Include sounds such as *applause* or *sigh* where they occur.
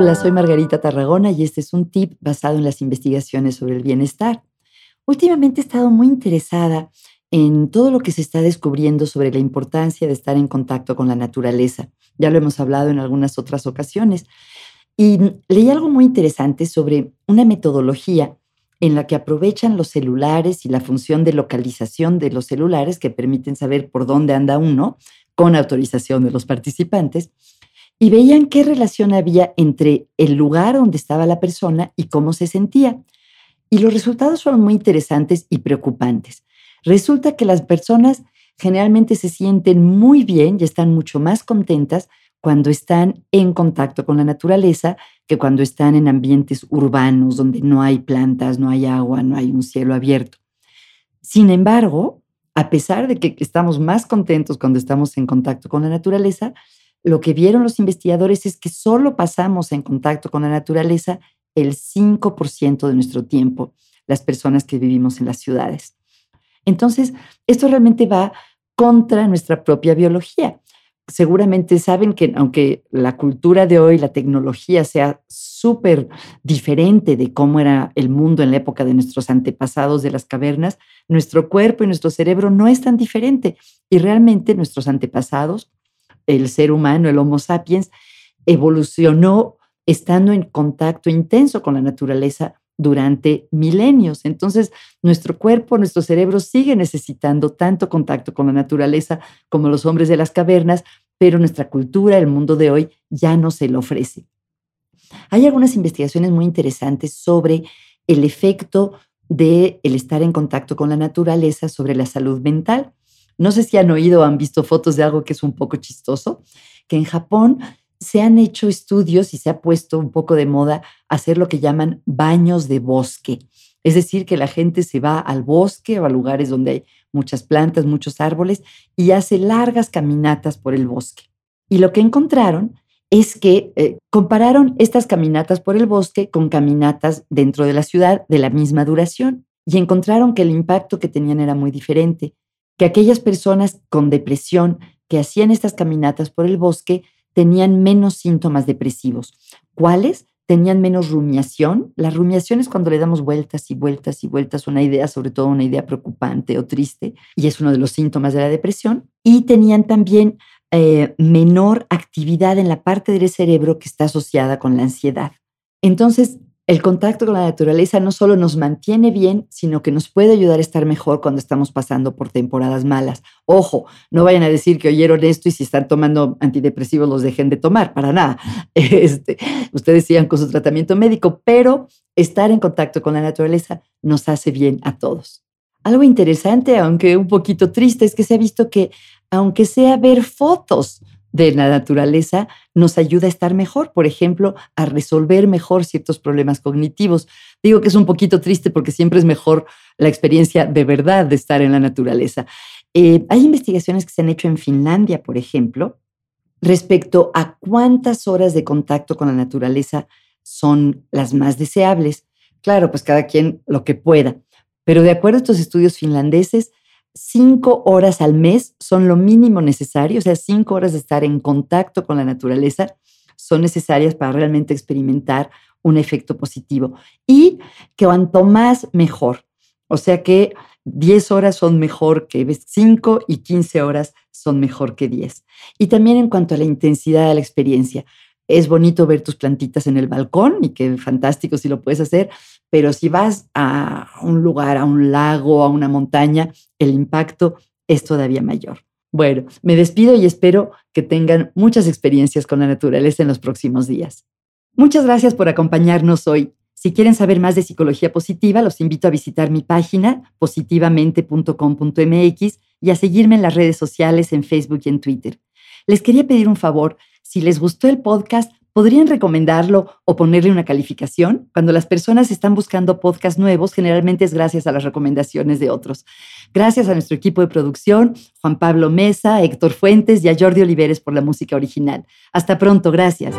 Hola, soy Margarita Tarragona y este es un tip basado en las investigaciones sobre el bienestar. Últimamente he estado muy interesada en todo lo que se está descubriendo sobre la importancia de estar en contacto con la naturaleza. Ya lo hemos hablado en algunas otras ocasiones. Y leí algo muy interesante sobre una metodología en la que aprovechan los celulares y la función de localización de los celulares que permiten saber por dónde anda uno con autorización de los participantes y veían qué relación había entre el lugar donde estaba la persona y cómo se sentía. Y los resultados fueron muy interesantes y preocupantes. Resulta que las personas generalmente se sienten muy bien y están mucho más contentas cuando están en contacto con la naturaleza que cuando están en ambientes urbanos donde no hay plantas, no hay agua, no hay un cielo abierto. Sin embargo, a pesar de que estamos más contentos cuando estamos en contacto con la naturaleza, lo que vieron los investigadores es que solo pasamos en contacto con la naturaleza el 5% de nuestro tiempo, las personas que vivimos en las ciudades. Entonces, esto realmente va contra nuestra propia biología. Seguramente saben que aunque la cultura de hoy, la tecnología sea súper diferente de cómo era el mundo en la época de nuestros antepasados de las cavernas, nuestro cuerpo y nuestro cerebro no es tan diferente. Y realmente nuestros antepasados el ser humano, el Homo sapiens, evolucionó estando en contacto intenso con la naturaleza durante milenios. Entonces, nuestro cuerpo, nuestro cerebro sigue necesitando tanto contacto con la naturaleza como los hombres de las cavernas, pero nuestra cultura, el mundo de hoy, ya no se lo ofrece. Hay algunas investigaciones muy interesantes sobre el efecto de estar en contacto con la naturaleza sobre la salud mental. No sé si han oído o han visto fotos de algo que es un poco chistoso, que en Japón se han hecho estudios y se ha puesto un poco de moda hacer lo que llaman baños de bosque. Es decir, que la gente se va al bosque o a lugares donde hay muchas plantas, muchos árboles y hace largas caminatas por el bosque. Y lo que encontraron es que eh, compararon estas caminatas por el bosque con caminatas dentro de la ciudad de la misma duración y encontraron que el impacto que tenían era muy diferente que aquellas personas con depresión que hacían estas caminatas por el bosque tenían menos síntomas depresivos. ¿Cuáles? Tenían menos rumiación. La rumiación es cuando le damos vueltas y vueltas y vueltas a una idea, sobre todo una idea preocupante o triste, y es uno de los síntomas de la depresión. Y tenían también eh, menor actividad en la parte del cerebro que está asociada con la ansiedad. Entonces, el contacto con la naturaleza no solo nos mantiene bien, sino que nos puede ayudar a estar mejor cuando estamos pasando por temporadas malas. Ojo, no vayan a decir que oyeron esto y si están tomando antidepresivos los dejen de tomar, para nada. *laughs* Este, ustedes sigan con su tratamiento médico, pero estar en contacto con la naturaleza nos hace bien a todos. Algo interesante, aunque un poquito triste, es que se ha visto que aunque sea ver fotos de la naturaleza nos ayuda a estar mejor, por ejemplo, a resolver mejor ciertos problemas cognitivos. Digo que es un poquito triste porque siempre es mejor la experiencia de verdad de estar en la naturaleza. Eh, hay investigaciones que se han hecho en Finlandia, por ejemplo, respecto a cuántas horas de contacto con la naturaleza son las más deseables. Claro, pues cada quien lo que pueda. Pero de acuerdo a estos estudios finlandeses, cinco horas al mes son lo mínimo necesario, o sea, cinco horas de estar en contacto con la naturaleza son necesarias para realmente experimentar un efecto positivo. Y que cuanto más, mejor. O sea que 10 horas son mejor que 5 y 15 horas son mejor que 10. Y también en cuanto a la intensidad de la experiencia. Es bonito ver tus plantitas en el balcón y qué fantástico si lo puedes hacer, pero si vas a un lugar, a un lago, a una montaña, el impacto es todavía mayor. Bueno, me despido y espero que tengan muchas experiencias con la naturaleza en los próximos días. Muchas gracias por acompañarnos hoy. Si quieren saber más de psicología positiva, los invito a visitar mi página positivamente.com.mx y a seguirme en las redes sociales en Facebook y en Twitter. Les quería pedir un favor, si les gustó el podcast, ¿Podrían recomendarlo o ponerle una calificación? Cuando las personas están buscando podcasts nuevos, generalmente es gracias a las recomendaciones de otros. Gracias a nuestro equipo de producción, Juan Pablo Mesa, Héctor Fuentes y a Jordi Oliveres por la música original. Hasta pronto, gracias.